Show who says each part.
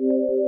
Speaker 1: you.